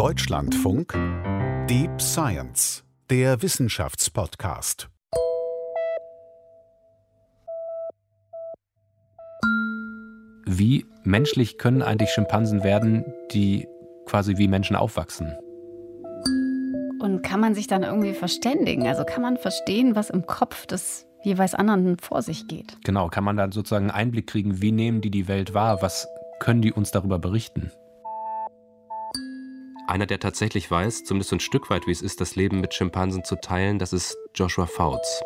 Deutschlandfunk Deep Science, der Wissenschaftspodcast. Wie menschlich können eigentlich Schimpansen werden, die quasi wie Menschen aufwachsen? Und kann man sich dann irgendwie verständigen? Also kann man verstehen, was im Kopf des jeweils anderen vor sich geht? Genau, kann man dann sozusagen einen Einblick kriegen, wie nehmen die die Welt wahr? Was können die uns darüber berichten? Einer, der tatsächlich weiß, zumindest ein Stück weit, wie es ist, das Leben mit Schimpansen zu teilen, das ist Joshua Fouts.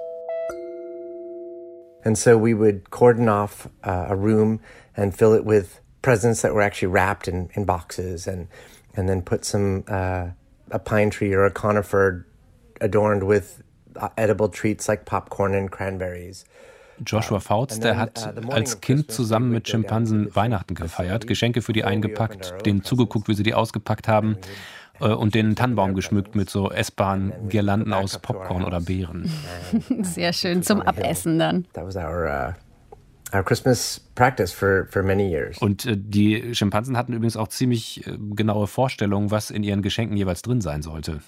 And so we would cordon off uh, a room and fill it with presents that were actually wrapped in, in boxes and, and then put some, uh, a pine tree or a conifer adorned with uh, edible treats like popcorn and cranberries. Joshua Fouts, der hat uh, als Kind zusammen mit Schimpansen Weihnachten gefeiert, Geschenke für die eingepackt, denen zugeguckt, wie sie die ausgepackt haben äh, und den Tannenbaum geschmückt mit so essbaren Girlanden aus Popcorn oder Beeren. Sehr schön zum Abessen dann. Our Christmas practice for, for many years. Und äh, die Schimpansen hatten übrigens auch ziemlich äh, genaue Vorstellungen, was in ihren Geschenken jeweils drin sein sollte.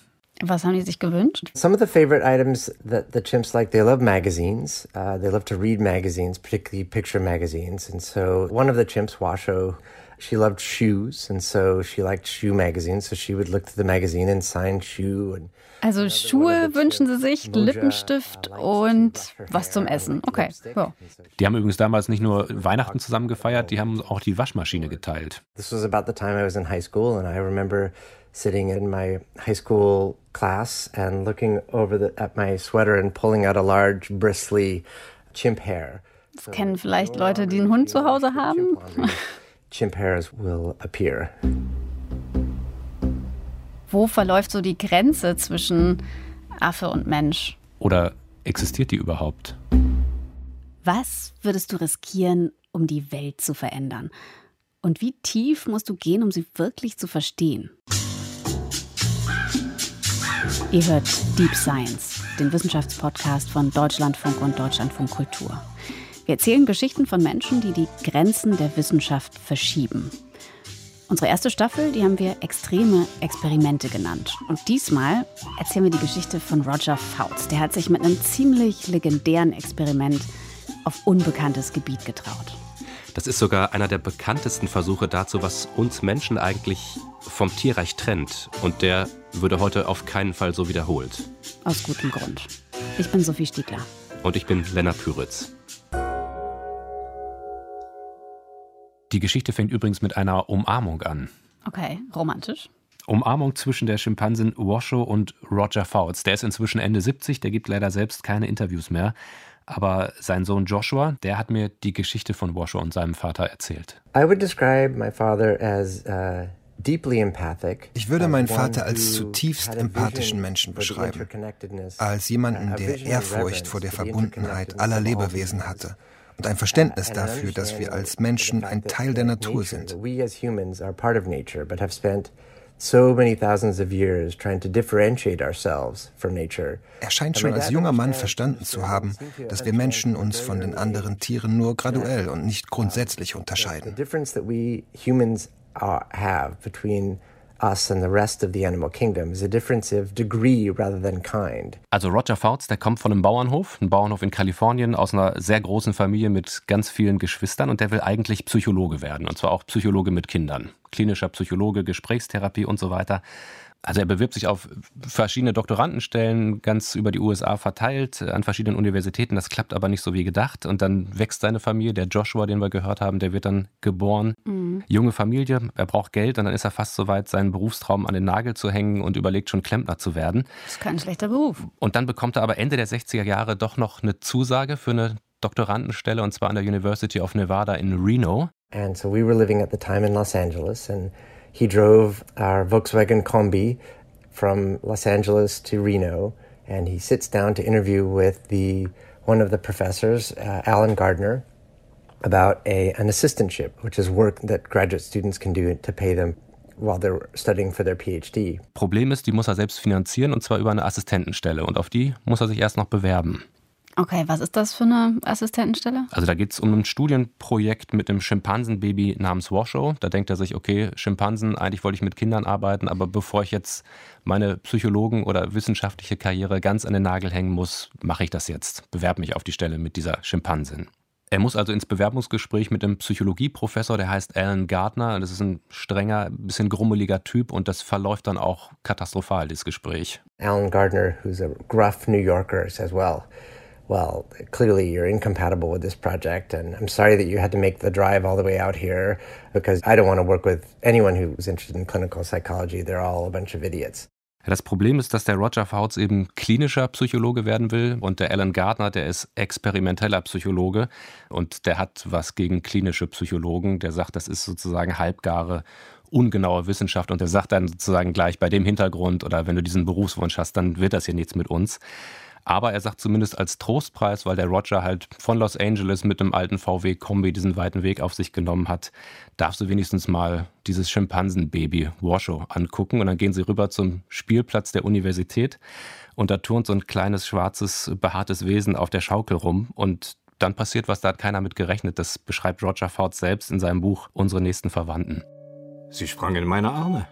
Was haben die sich gewünscht? Some of the favorite items that the chimps like, they love magazines. Uh, they love to read magazines, particularly picture magazines. And so one of the chimps, Washo, she loved shoes. And so she liked shoe magazines. So she would look through the magazine and sign shoe. And also Schuhe wünschen sie sich, Lippenstift und was zum Essen. Okay, ja. Die haben übrigens damals nicht nur Weihnachten zusammen gefeiert, die haben auch die Waschmaschine geteilt. This was about the time I was in high school and I remember sitting in my high school class and looking over the, at my sweater and pulling out a large bristly chimp hair. Das kennen vielleicht Leute, die einen Hund zu Hause haben. Chimp hairs will appear. Wo verläuft so die Grenze zwischen Affe und Mensch? Oder existiert die überhaupt? Was würdest du riskieren, um die Welt zu verändern? Und wie tief musst du gehen, um sie wirklich zu verstehen? Ihr hört Deep Science, den Wissenschaftspodcast von Deutschlandfunk und Deutschlandfunk Kultur. Wir erzählen Geschichten von Menschen, die die Grenzen der Wissenschaft verschieben. Unsere erste Staffel, die haben wir extreme Experimente genannt. Und diesmal erzählen wir die Geschichte von Roger Fouts. Der hat sich mit einem ziemlich legendären Experiment auf unbekanntes Gebiet getraut. Das ist sogar einer der bekanntesten Versuche dazu, was uns Menschen eigentlich vom Tierreich trennt. Und der würde heute auf keinen Fall so wiederholt. Aus gutem Grund. Ich bin Sophie Stiegler. Und ich bin Lennart Püritz. Die Geschichte fängt übrigens mit einer Umarmung an. Okay, romantisch. Umarmung zwischen der Schimpansin Washo und Roger Fouts. Der ist inzwischen Ende 70, der gibt leider selbst keine Interviews mehr. Aber sein Sohn Joshua, der hat mir die Geschichte von Washo und seinem Vater erzählt. I would describe my father as uh ich würde meinen Vater als zutiefst empathischen Menschen beschreiben, als jemanden, der Ehrfurcht vor der Verbundenheit aller Lebewesen hatte und ein Verständnis dafür, dass wir als Menschen ein Teil der Natur sind. Er scheint schon als junger Mann verstanden zu haben, dass wir Menschen uns von den anderen Tieren nur graduell und nicht grundsätzlich unterscheiden. Humans have between us and the rest of the animal kingdom is a difference of degree rather than kind. Also Roger Fouts, der kommt von einem Bauernhof, ein Bauernhof in Kalifornien, aus einer sehr großen Familie mit ganz vielen Geschwistern und der will eigentlich Psychologe werden und zwar auch Psychologe mit Kindern. Klinischer Psychologe, Gesprächstherapie und so weiter. Also er bewirbt sich auf verschiedene Doktorandenstellen ganz über die USA verteilt an verschiedenen Universitäten. Das klappt aber nicht so wie gedacht. Und dann wächst seine Familie. Der Joshua, den wir gehört haben, der wird dann geboren. Mhm. Junge Familie, er braucht Geld und dann ist er fast so weit, seinen Berufstraum an den Nagel zu hängen und überlegt schon Klempner zu werden. Das ist kein schlechter Beruf. Und dann bekommt er aber Ende der 60er Jahre doch noch eine Zusage für eine Doktorandenstelle und zwar an der University of Nevada in Reno. And so we were living at the time in Los Angeles and he drove our Volkswagen Kombi from Los Angeles to Reno, and he sits down to interview with the one of the professors, uh, Alan Gardner, about a an assistantship, which is work that graduate students can do to pay them while they're studying for their PhD. Problem ist, die muss er selbst finanzieren und zwar über eine Assistentenstelle und auf die muss er sich erst noch bewerben. Okay, was ist das für eine Assistentenstelle? Also da geht es um ein Studienprojekt mit einem Schimpansenbaby namens Washoe. Da denkt er sich, okay, Schimpansen, eigentlich wollte ich mit Kindern arbeiten, aber bevor ich jetzt meine Psychologen- oder wissenschaftliche Karriere ganz an den Nagel hängen muss, mache ich das jetzt. Bewerbe mich auf die Stelle mit dieser Schimpansin. Er muss also ins Bewerbungsgespräch mit einem Psychologieprofessor, der heißt Alan Gardner. Das ist ein strenger, bisschen grummeliger Typ und das verläuft dann auch katastrophal, das Gespräch. Alan Gardner, who's a gruff New Yorker, says, well, well, clearly you're incompatible with this project, and I'm sorry that you had to make the drive all the way out here because I don't want to work with anyone who's interested in clinical psychology. They're all a bunch of idiots. Das Problem ist, dass der Roger Fouts eben klinischer Psychologe werden will und der Alan Gardner, der ist experimenteller Psychologe und der hat was gegen klinische Psychologen. Der sagt, das ist sozusagen halbgare, ungenaue Wissenschaft und der sagt dann sozusagen gleich bei dem Hintergrund oder wenn du diesen Berufswunsch hast, dann wird das hier nichts mit uns. Aber er sagt zumindest als Trostpreis, weil der Roger halt von Los Angeles mit einem alten VW-Kombi diesen weiten Weg auf sich genommen hat, darfst du wenigstens mal dieses Schimpansenbaby Washoe angucken. Und dann gehen sie rüber zum Spielplatz der Universität und da turnt so ein kleines, schwarzes, behaartes Wesen auf der Schaukel rum und dann passiert was, da hat keiner mit gerechnet. Das beschreibt Roger Ford selbst in seinem Buch Unsere nächsten Verwandten. Sie sprang in meine Arme.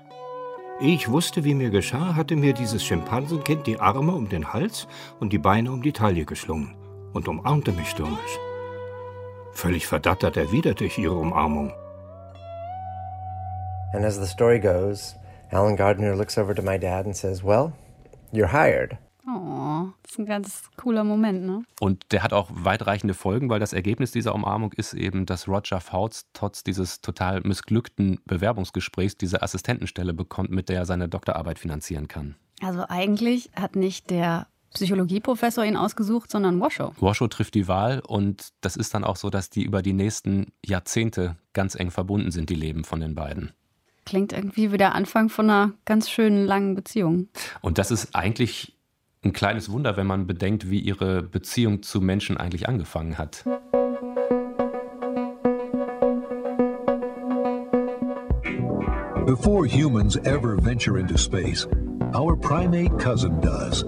Ich wusste, wie mir geschah, hatte mir dieses Schimpansenkind die Arme um den Hals und die Beine um die Taille geschlungen und umarmte mich stürmisch. Völlig verdattert erwiderte ich ihre Umarmung. And as the story goes, Alan Gardner looks over to my dad and says, Well, you're hired. Oh, das ist ein ganz cooler Moment, ne? Und der hat auch weitreichende Folgen, weil das Ergebnis dieser Umarmung ist eben, dass Roger Fouts trotz dieses total missglückten Bewerbungsgesprächs diese Assistentenstelle bekommt, mit der er seine Doktorarbeit finanzieren kann. Also eigentlich hat nicht der Psychologieprofessor ihn ausgesucht, sondern Washoe. Washoe trifft die Wahl und das ist dann auch so, dass die über die nächsten Jahrzehnte ganz eng verbunden sind, die Leben von den beiden. Klingt irgendwie wie der Anfang von einer ganz schönen langen Beziehung. Und das ist eigentlich ein kleines Wunder, wenn man bedenkt, wie ihre Beziehung zu Menschen eigentlich angefangen hat. Before humans ever venture into space, our primate cousin does.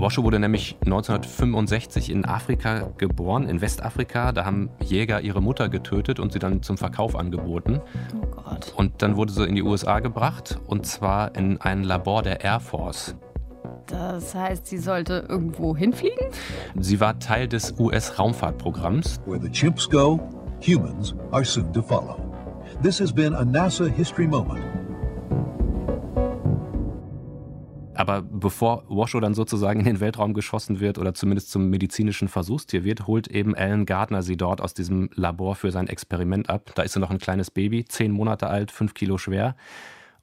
Washoe wurde nämlich 1965 in Afrika geboren, in Westafrika. Da haben Jäger ihre Mutter getötet und sie dann zum Verkauf angeboten. Oh Gott. Und dann wurde sie in die USA gebracht und zwar in ein Labor der Air Force. Das heißt, sie sollte irgendwo hinfliegen? Sie war Teil des US-Raumfahrtprogramms. Where the chimps go, humans are soon to follow. This has been a NASA history moment. Aber bevor Washoe dann sozusagen in den Weltraum geschossen wird oder zumindest zum medizinischen Versuchstier wird, holt eben Alan Gardner sie dort aus diesem Labor für sein Experiment ab. Da ist sie noch ein kleines Baby, zehn Monate alt, fünf Kilo schwer.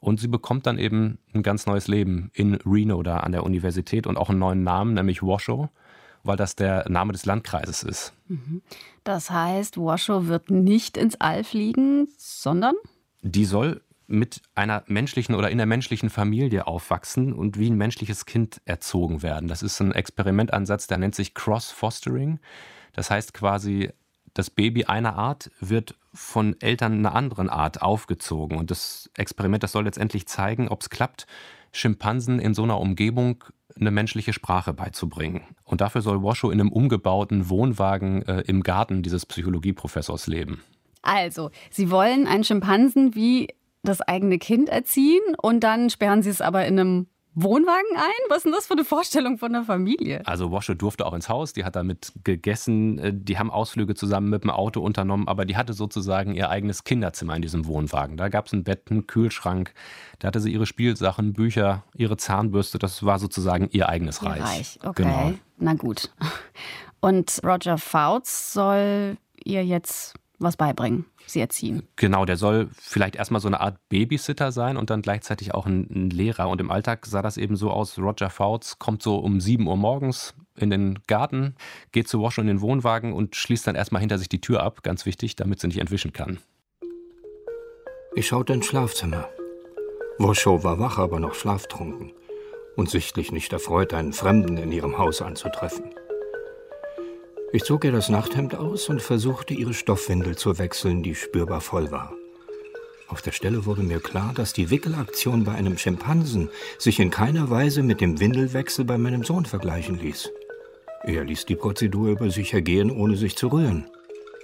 Und sie bekommt dann eben ein ganz neues Leben in Reno da an der Universität und auch einen neuen Namen, nämlich Washoe, weil das der Name des Landkreises ist. Mhm. Das heißt, Washoe wird nicht ins All fliegen, sondern? Die soll mit einer menschlichen oder in der menschlichen Familie aufwachsen und wie ein menschliches Kind erzogen werden. Das ist ein Experimentansatz, der nennt sich Cross-Fostering. Das heißt quasi, das Baby einer Art wird von Eltern einer anderen Art aufgezogen. Und das Experiment, das soll letztendlich zeigen, ob es klappt, Schimpansen in so einer Umgebung eine menschliche Sprache beizubringen. Und dafür soll Washoe in einem umgebauten Wohnwagen äh, im Garten dieses Psychologieprofessors leben. Also, Sie wollen einen Schimpansen wie das eigene Kind erziehen und dann sperren Sie es aber in einem Wohnwagen ein? Was ist denn das für eine Vorstellung von der Familie? Also Wasche durfte auch ins Haus, die hat damit gegessen, äh, die haben Ausflüge zusammen mit dem Auto unternommen, aber die hatte sozusagen ihr eigenes Kinderzimmer in diesem Wohnwagen. Da gab es ein Bett, einen Kühlschrank, da hatte sie ihre Spielsachen, Bücher, ihre Zahnbürste, das war sozusagen ihr eigenes Reich. Reich, okay. Genau. Na gut. Und Roger Fouts soll ihr jetzt was beibringen sie erziehen. Genau, der soll vielleicht erstmal so eine Art Babysitter sein und dann gleichzeitig auch ein, ein Lehrer. Und im Alltag sah das eben so aus, Roger Fouts kommt so um 7 Uhr morgens in den Garten, geht zu Wash in den Wohnwagen und schließt dann erstmal hinter sich die Tür ab, ganz wichtig, damit sie nicht entwischen kann. Ich schaute ins Schlafzimmer. Washoe war wach, aber noch schlaftrunken und sichtlich nicht erfreut, einen Fremden in ihrem Haus anzutreffen. Ich zog ihr das Nachthemd aus und versuchte, ihre Stoffwindel zu wechseln, die spürbar voll war. Auf der Stelle wurde mir klar, dass die Wickelaktion bei einem Schimpansen sich in keiner Weise mit dem Windelwechsel bei meinem Sohn vergleichen ließ. Er ließ die Prozedur über sich ergehen, ohne sich zu rühren.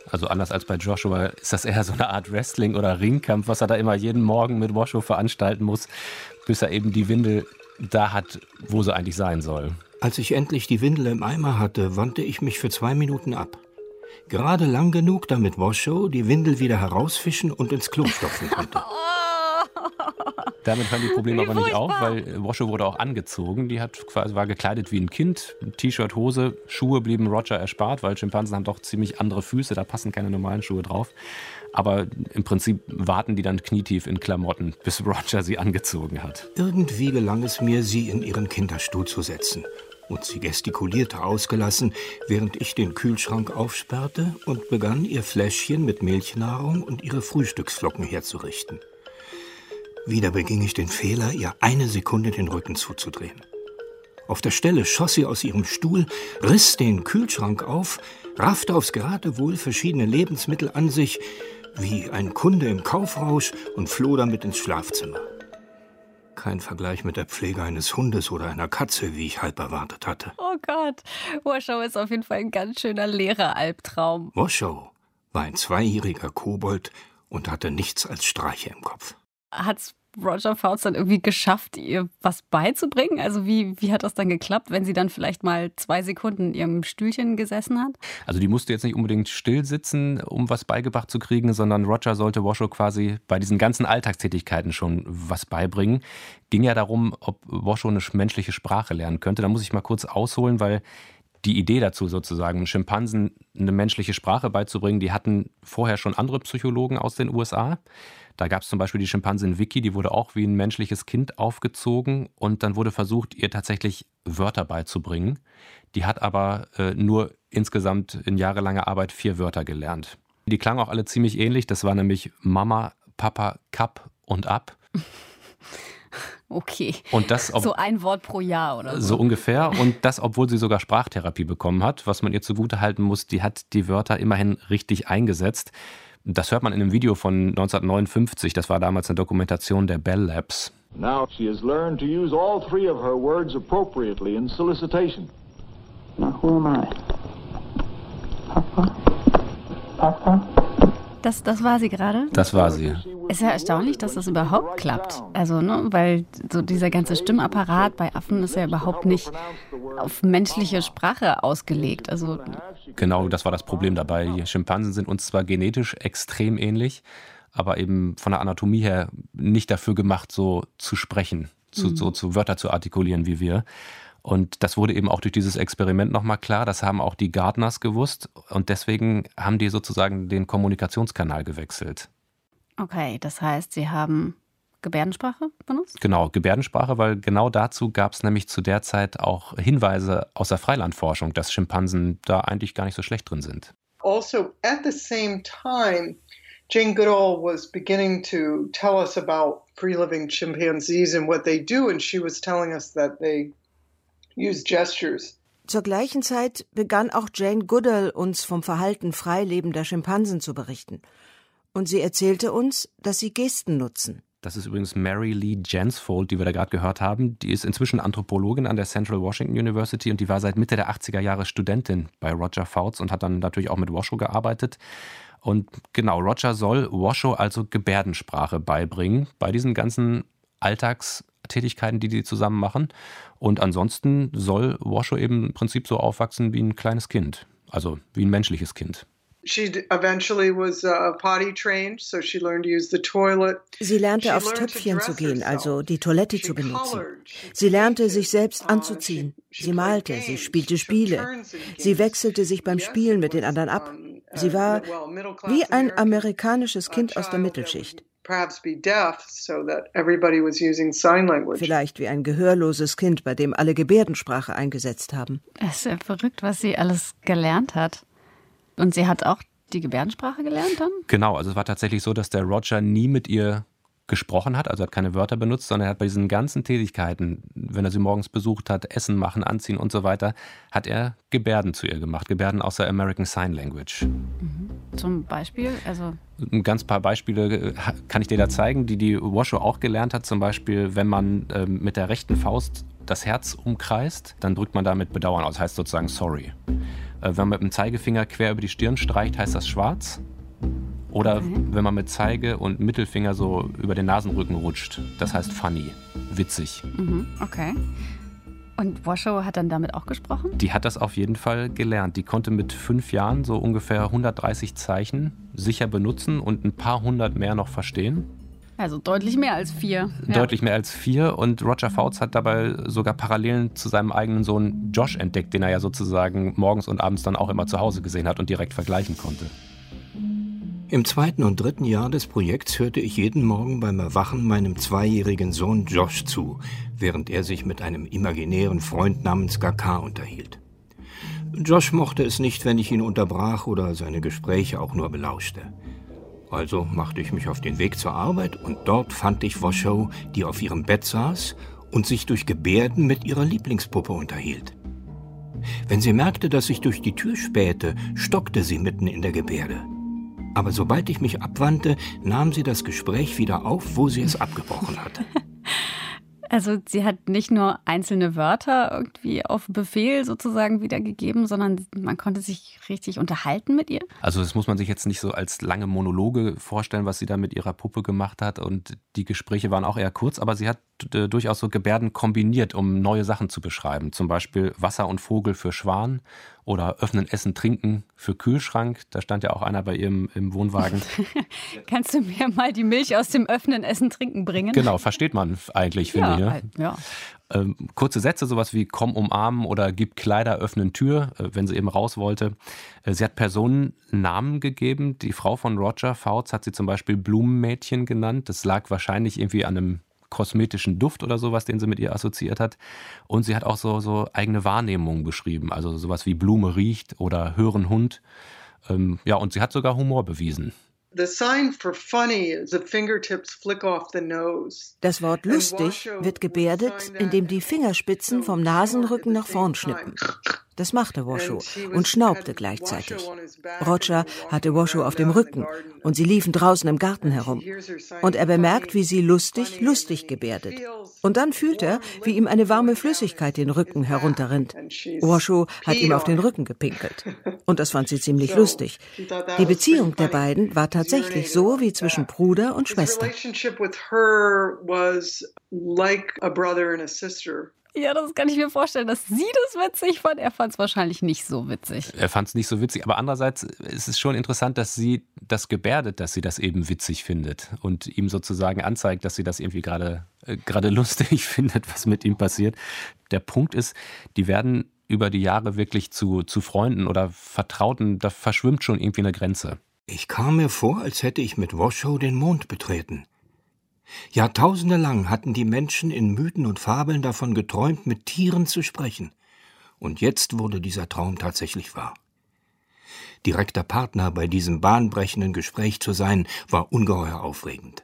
Also anders als bei Joshua ist das eher so eine Art Wrestling oder Ringkampf, was er da immer jeden Morgen mit Washoe veranstalten muss, bis er eben die Windel da hat, wo sie eigentlich sein soll. Als ich endlich die Windel im Eimer hatte, wandte ich mich für zwei Minuten ab. Gerade lang genug, damit Washoe die Windel wieder herausfischen und ins Klo stopfen konnte. Damit hören die Probleme aber nicht auf, weil Washoe wurde auch angezogen. Die hat quasi, war gekleidet wie ein Kind. T-Shirt, Hose, Schuhe blieben Roger erspart, weil Schimpansen haben doch ziemlich andere Füße, da passen keine normalen Schuhe drauf. Aber im Prinzip warten die dann knietief in Klamotten, bis Roger sie angezogen hat. Irgendwie gelang es mir, sie in ihren Kinderstuhl zu setzen. Und sie gestikulierte ausgelassen, während ich den Kühlschrank aufsperrte und begann, ihr Fläschchen mit Milchnahrung und ihre Frühstücksflocken herzurichten. Wieder beging ich den Fehler, ihr eine Sekunde den Rücken zuzudrehen. Auf der Stelle schoss sie aus ihrem Stuhl, riss den Kühlschrank auf, raffte aufs Geratewohl verschiedene Lebensmittel an sich, wie ein Kunde im Kaufrausch und floh damit ins Schlafzimmer. Kein Vergleich mit der Pflege eines Hundes oder einer Katze, wie ich halb erwartet hatte. Oh Gott, Washoe ist auf jeden Fall ein ganz schöner Lehreralbtraum. Washoe war ein zweijähriger Kobold und hatte nichts als Streiche im Kopf. Hat's Roger Fouts dann irgendwie geschafft, ihr was beizubringen? Also wie, wie hat das dann geklappt, wenn sie dann vielleicht mal zwei Sekunden in ihrem Stühlchen gesessen hat? Also die musste jetzt nicht unbedingt still sitzen, um was beigebracht zu kriegen, sondern Roger sollte Washoe quasi bei diesen ganzen Alltagstätigkeiten schon was beibringen. Ging ja darum, ob Washoe eine menschliche Sprache lernen könnte. Da muss ich mal kurz ausholen, weil die Idee dazu sozusagen, Schimpansen eine menschliche Sprache beizubringen, die hatten vorher schon andere Psychologen aus den USA. Da gab es zum Beispiel die Schimpansin Vicky, die wurde auch wie ein menschliches Kind aufgezogen und dann wurde versucht, ihr tatsächlich Wörter beizubringen. Die hat aber äh, nur insgesamt in jahrelanger Arbeit vier Wörter gelernt. Die klangen auch alle ziemlich ähnlich. Das war nämlich Mama, Papa, Cup und Ab. Okay. Und das, ob, so ein Wort pro Jahr oder so. So ungefähr. Und das, obwohl sie sogar Sprachtherapie bekommen hat, was man ihr zugutehalten muss, die hat die Wörter immerhin richtig eingesetzt. Das hört man in einem Video von 1959. Das war damals eine Dokumentation der Bell Labs. Now she has learned to use all three of her words appropriately in solicitation. Now who am I? Papa? Papa? Das, das war sie gerade? Das war sie. Ist ja erstaunlich, dass das überhaupt klappt. Also, ne, weil so dieser ganze Stimmapparat bei Affen ist ja überhaupt nicht auf menschliche Sprache ausgelegt. Also genau, das war das Problem dabei. Die Schimpansen sind uns zwar genetisch extrem ähnlich, aber eben von der Anatomie her nicht dafür gemacht, so zu sprechen, zu, mhm. so zu Wörter zu artikulieren wie wir. Und das wurde eben auch durch dieses Experiment nochmal klar. Das haben auch die Gardners gewusst. Und deswegen haben die sozusagen den Kommunikationskanal gewechselt. Okay, das heißt, sie haben Gebärdensprache benutzt? Genau, Gebärdensprache, weil genau dazu gab es nämlich zu der Zeit auch Hinweise aus der Freilandforschung, dass Schimpansen da eigentlich gar nicht so schlecht drin sind. Also, at the same time, Jane Goodall was beginning to tell us about free living chimpanzees and what they do, and she was telling us that they use gestures. Zur gleichen Zeit begann auch Jane Goodall uns vom Verhalten freilebender Schimpansen zu berichten. Und sie erzählte uns, dass sie Gesten nutzen. Das ist übrigens Mary Lee Jansfold, die wir da gerade gehört haben. Die ist inzwischen Anthropologin an der Central Washington University und die war seit Mitte der 80er Jahre Studentin bei Roger Fouts und hat dann natürlich auch mit Washoe gearbeitet. Und genau, Roger soll Washoe also Gebärdensprache beibringen bei diesen ganzen Alltagstätigkeiten, die die zusammen machen. Und ansonsten soll Washoe eben im Prinzip so aufwachsen wie ein kleines Kind, also wie ein menschliches Kind. Sie lernte aufs Töpfchen zu gehen, also die Toilette zu benutzen. Sie lernte, sich selbst uh, anzuziehen. Sie malte, sie spielte Spiele. Sie wechselte sich beim Spielen mit den anderen ab. Sie uh, war wie ein amerikanisches Kind aus der Mittelschicht. Vielleicht wie ein gehörloses Kind, bei dem alle Gebärdensprache eingesetzt haben. Es ist ja verrückt, was sie alles gelernt hat. Und sie hat auch die Gebärdensprache gelernt dann? Genau, also es war tatsächlich so, dass der Roger nie mit ihr gesprochen hat, also hat keine Wörter benutzt, sondern er hat bei diesen ganzen Tätigkeiten, wenn er sie morgens besucht hat, Essen machen, anziehen und so weiter, hat er Gebärden zu ihr gemacht, Gebärden aus der American Sign Language. Mhm. Zum Beispiel, also ein ganz paar Beispiele äh, kann ich dir da zeigen, die die Washoe auch gelernt hat. Zum Beispiel, wenn man äh, mit der rechten Faust das Herz umkreist, dann drückt man damit Bedauern aus, heißt sozusagen sorry. Äh, wenn man mit dem Zeigefinger quer über die Stirn streicht, heißt das schwarz. Oder okay. wenn man mit Zeige und Mittelfinger so über den Nasenrücken rutscht, das heißt funny, witzig. Mhm, okay. Und Washoe hat dann damit auch gesprochen? Die hat das auf jeden Fall gelernt. Die konnte mit fünf Jahren so ungefähr 130 Zeichen sicher benutzen und ein paar hundert mehr noch verstehen. Also deutlich mehr als vier. Ja. Deutlich mehr als vier. Und Roger Fouts hat dabei sogar Parallelen zu seinem eigenen Sohn Josh entdeckt, den er ja sozusagen morgens und abends dann auch immer zu Hause gesehen hat und direkt vergleichen konnte. Im zweiten und dritten Jahr des Projekts hörte ich jeden Morgen beim Erwachen meinem zweijährigen Sohn Josh zu, während er sich mit einem imaginären Freund namens Gaka unterhielt. Josh mochte es nicht, wenn ich ihn unterbrach oder seine Gespräche auch nur belauschte. Also machte ich mich auf den Weg zur Arbeit und dort fand ich Washoe, die auf ihrem Bett saß und sich durch Gebärden mit ihrer Lieblingspuppe unterhielt. Wenn sie merkte, dass ich durch die Tür spähte, stockte sie mitten in der Gebärde. Aber sobald ich mich abwandte, nahm sie das Gespräch wieder auf, wo sie es abgebrochen hatte. Also sie hat nicht nur einzelne Wörter irgendwie auf Befehl sozusagen wiedergegeben, sondern man konnte sich richtig unterhalten mit ihr. Also das muss man sich jetzt nicht so als lange Monologe vorstellen, was sie da mit ihrer Puppe gemacht hat. Und die Gespräche waren auch eher kurz, aber sie hat äh, durchaus so Gebärden kombiniert, um neue Sachen zu beschreiben. Zum Beispiel Wasser und Vogel für Schwan oder Öffnen, Essen, Trinken für Kühlschrank. Da stand ja auch einer bei ihrem im Wohnwagen. Kannst du mir mal die Milch aus dem Öffnen, Essen, Trinken bringen? Genau, versteht man eigentlich, finde ja, ich. Ne? Ja. Ähm, kurze Sätze, sowas wie komm umarmen oder gib Kleider, öffnen Tür, äh, wenn sie eben raus wollte. Äh, sie hat Personen Namen gegeben. Die Frau von Roger Fouts hat sie zum Beispiel Blumenmädchen genannt. Das lag wahrscheinlich irgendwie an einem kosmetischen Duft oder sowas, den sie mit ihr assoziiert hat. Und sie hat auch so, so eigene Wahrnehmungen beschrieben, also sowas wie Blume riecht oder hören Hund. Ähm, ja, und sie hat sogar Humor bewiesen. Das Wort lustig wird gebärdet, indem die Fingerspitzen vom Nasenrücken nach vorn schnippen. Das machte Washoe und schnaubte gleichzeitig. Roger hatte Washoe auf dem Rücken und sie liefen draußen im Garten herum. Und er bemerkt, wie sie lustig, lustig gebärdet. Und dann fühlt er, wie ihm eine warme Flüssigkeit den Rücken herunterrinnt. Washoe hat ihm auf den Rücken gepinkelt. Und das fand sie ziemlich lustig. Die Beziehung der beiden war tatsächlich so wie zwischen Bruder und Schwester. Ja, das kann ich mir vorstellen, dass sie das witzig fand. Er fand es wahrscheinlich nicht so witzig. Er fand es nicht so witzig. Aber andererseits ist es schon interessant, dass sie das gebärdet, dass sie das eben witzig findet und ihm sozusagen anzeigt, dass sie das irgendwie gerade äh, gerade lustig findet, was mit ihm passiert. Der Punkt ist, die werden über die Jahre wirklich zu, zu Freunden oder Vertrauten. Da verschwimmt schon irgendwie eine Grenze. Ich kam mir vor, als hätte ich mit Washoe den Mond betreten. Jahrtausende lang hatten die Menschen in Mythen und Fabeln davon geträumt, mit Tieren zu sprechen. Und jetzt wurde dieser Traum tatsächlich wahr. Direkter Partner bei diesem bahnbrechenden Gespräch zu sein, war ungeheuer aufregend.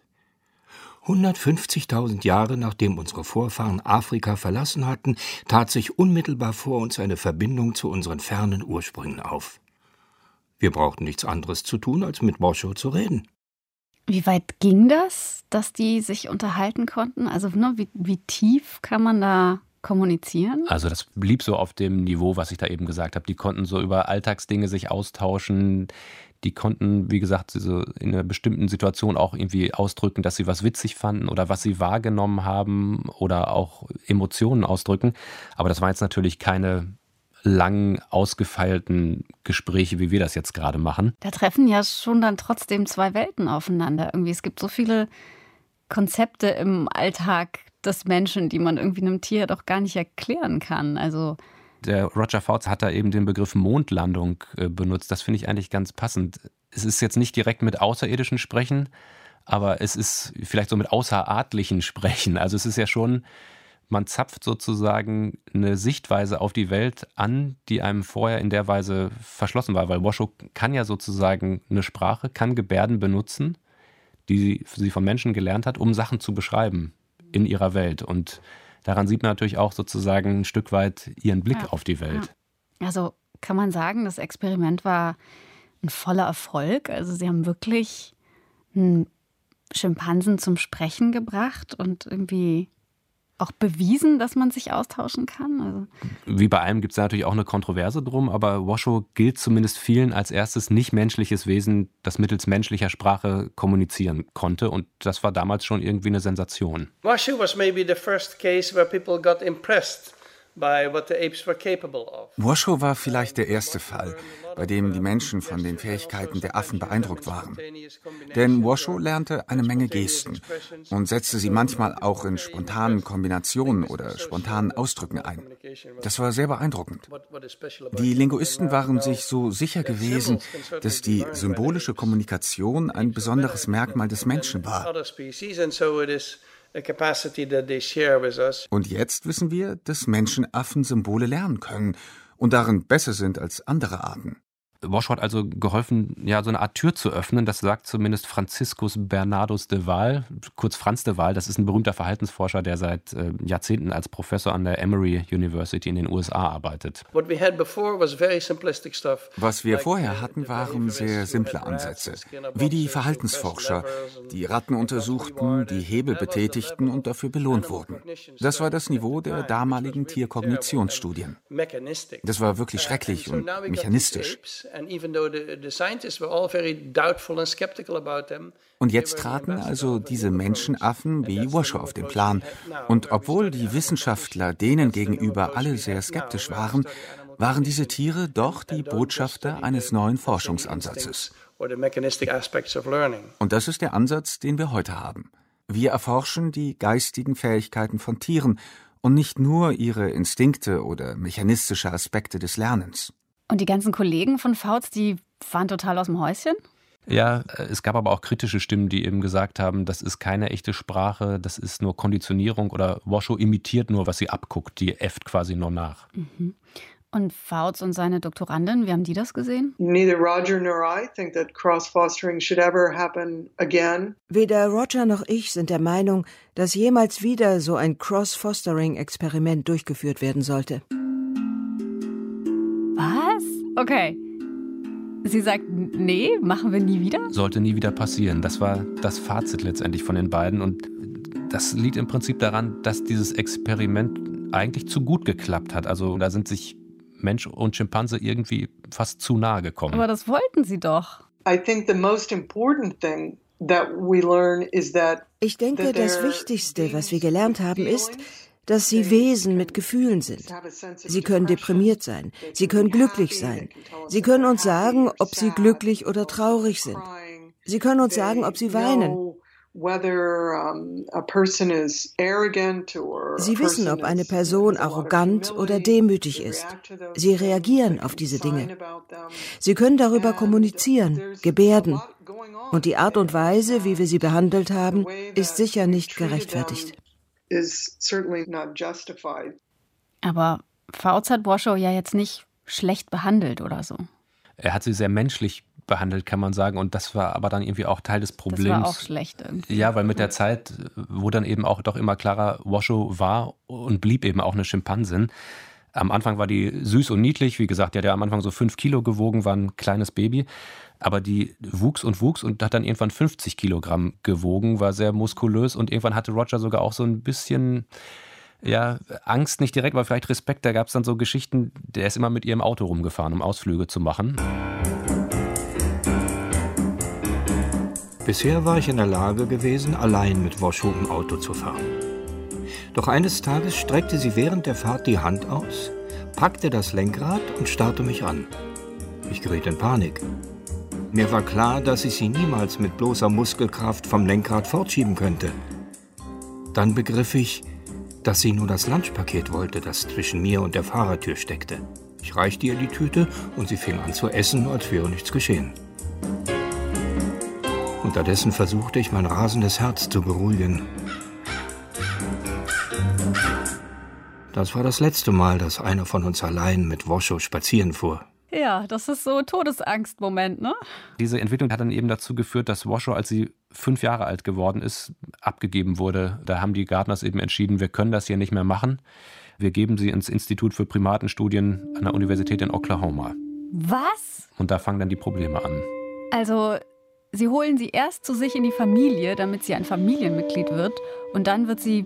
150.000 Jahre nachdem unsere Vorfahren Afrika verlassen hatten, tat sich unmittelbar vor uns eine Verbindung zu unseren fernen Ursprüngen auf. Wir brauchten nichts anderes zu tun, als mit Boscho zu reden. Wie weit ging das, dass die sich unterhalten konnten? Also ne, wie, wie tief kann man da kommunizieren? Also das blieb so auf dem Niveau, was ich da eben gesagt habe. Die konnten so über Alltagsdinge sich austauschen. Die konnten, wie gesagt, so in einer bestimmten Situation auch irgendwie ausdrücken, dass sie was witzig fanden oder was sie wahrgenommen haben oder auch Emotionen ausdrücken. Aber das war jetzt natürlich keine langen, ausgefeilten Gespräche, wie wir das jetzt gerade machen. Da treffen ja schon dann trotzdem zwei Welten aufeinander. Irgendwie, es gibt so viele Konzepte im Alltag des Menschen, die man irgendwie einem Tier doch gar nicht erklären kann. Also der Roger Fouts hat da eben den Begriff Mondlandung äh, benutzt. Das finde ich eigentlich ganz passend. Es ist jetzt nicht direkt mit Außerirdischen sprechen, aber es ist vielleicht so mit außerartlichen Sprechen. Also es ist ja schon man zapft sozusagen eine Sichtweise auf die Welt an, die einem vorher in der Weise verschlossen war, weil Washoe kann ja sozusagen eine Sprache, kann Gebärden benutzen, die sie von Menschen gelernt hat, um Sachen zu beschreiben in ihrer Welt. Und daran sieht man natürlich auch sozusagen ein Stück weit ihren Blick ja. auf die Welt. Also kann man sagen, das Experiment war ein voller Erfolg. Also sie haben wirklich einen Schimpansen zum Sprechen gebracht und irgendwie auch bewiesen, dass man sich austauschen kann? Also Wie bei allem gibt es natürlich auch eine Kontroverse drum, aber Washoe gilt zumindest vielen als erstes nicht-menschliches Wesen, das mittels menschlicher Sprache kommunizieren konnte. Und das war damals schon irgendwie eine Sensation. Washoe was maybe the first case where people got impressed Washoe war vielleicht der erste Fall, bei dem die Menschen von den Fähigkeiten der Affen beeindruckt waren. Denn Washoe lernte eine Menge Gesten und setzte sie manchmal auch in spontanen Kombinationen oder spontanen Ausdrücken ein. Das war sehr beeindruckend. Die Linguisten waren sich so sicher gewesen, dass die symbolische Kommunikation ein besonderes Merkmal des Menschen war. Und jetzt wissen wir, dass Menschenaffen Symbole lernen können und darin besser sind als andere Arten. Washoe hat also geholfen, ja, so eine Art Tür zu öffnen. Das sagt zumindest Franziskus Bernardus de Waal, kurz Franz de Waal. Das ist ein berühmter Verhaltensforscher, der seit äh, Jahrzehnten als Professor an der Emory University in den USA arbeitet. Was wir vorher hatten, waren sehr simple Ansätze, wie die Verhaltensforscher, die Ratten untersuchten, die Hebel betätigten und dafür belohnt wurden. Das war das Niveau der damaligen Tierkognitionsstudien. Das war wirklich schrecklich und mechanistisch. Und jetzt traten also diese Menschenaffen wie Washoe auf den Plan. Und obwohl die Wissenschaftler denen gegenüber alle sehr skeptisch waren, waren diese Tiere doch die Botschafter eines neuen Forschungsansatzes. Und das ist der Ansatz, den wir heute haben. Wir erforschen die geistigen Fähigkeiten von Tieren und nicht nur ihre Instinkte oder mechanistische Aspekte des Lernens. Und die ganzen Kollegen von Fouts, die waren total aus dem Häuschen? Ja, es gab aber auch kritische Stimmen, die eben gesagt haben, das ist keine echte Sprache, das ist nur Konditionierung oder Washoe imitiert nur, was sie abguckt, die äfft quasi nur nach. Mhm. Und Fouts und seine Doktorandin, wie haben die das gesehen? Neither Roger nor I think that cross-fostering should ever happen again. Weder Roger noch ich sind der Meinung, dass jemals wieder so ein Cross-Fostering-Experiment durchgeführt werden sollte. Okay. Sie sagt, nee, machen wir nie wieder? Sollte nie wieder passieren. Das war das Fazit letztendlich von den beiden. Und das liegt im Prinzip daran, dass dieses Experiment eigentlich zu gut geklappt hat. Also da sind sich Mensch und Schimpanse irgendwie fast zu nahe gekommen. Aber das wollten sie doch. I think the most important thing that we learn is that ich denke, das Wichtigste, was wir gelernt haben, ist, dass sie Wesen mit Gefühlen sind. Sie können deprimiert sein, sie können glücklich sein, sie können uns sagen, ob sie glücklich oder traurig sind. Sie können uns sagen, ob sie weinen. Sie wissen, ob eine Person arrogant oder demütig ist. Sie reagieren auf diese Dinge. Sie können darüber kommunizieren, gebärden. Und die Art und Weise, wie wir sie behandelt haben, ist sicher nicht gerechtfertigt is certainly not justified. Aber Fouts hat Washoe ja jetzt nicht schlecht behandelt oder so. Er hat sie sehr menschlich behandelt, kann man sagen. Und das war aber dann irgendwie auch Teil des Problems. Das war auch schlecht irgendwie. Ja, weil mit der Zeit wurde dann eben auch doch immer klarer, Washoe war und blieb eben auch eine Schimpansin. Am Anfang war die süß und niedlich. Wie gesagt, die hat ja am Anfang so fünf Kilo gewogen, war ein kleines Baby. Aber die wuchs und wuchs und hat dann irgendwann 50 Kilogramm gewogen, war sehr muskulös und irgendwann hatte Roger sogar auch so ein bisschen ja, Angst nicht direkt, aber vielleicht Respekt. Da gab es dann so Geschichten, der ist immer mit ihrem Auto rumgefahren, um Ausflüge zu machen. Bisher war ich in der Lage gewesen, allein mit Washoe im Auto zu fahren. Doch eines Tages streckte sie während der Fahrt die Hand aus, packte das Lenkrad und starrte mich an. Ich geriet in Panik. Mir war klar, dass ich sie niemals mit bloßer Muskelkraft vom Lenkrad fortschieben könnte. Dann begriff ich, dass sie nur das Lunchpaket wollte, das zwischen mir und der Fahrertür steckte. Ich reichte ihr die Tüte und sie fing an zu essen, als wäre nichts geschehen. Unterdessen versuchte ich mein rasendes Herz zu beruhigen. Das war das letzte Mal, dass einer von uns allein mit Washoe spazieren fuhr. Ja, das ist so Todesangstmoment, ne? Diese Entwicklung hat dann eben dazu geführt, dass Washoe, als sie fünf Jahre alt geworden ist, abgegeben wurde. Da haben die Gardners eben entschieden, wir können das hier nicht mehr machen. Wir geben sie ins Institut für Primatenstudien an der Universität in Oklahoma. Was? Und da fangen dann die Probleme an. Also, sie holen sie erst zu sich in die Familie, damit sie ein Familienmitglied wird. Und dann wird sie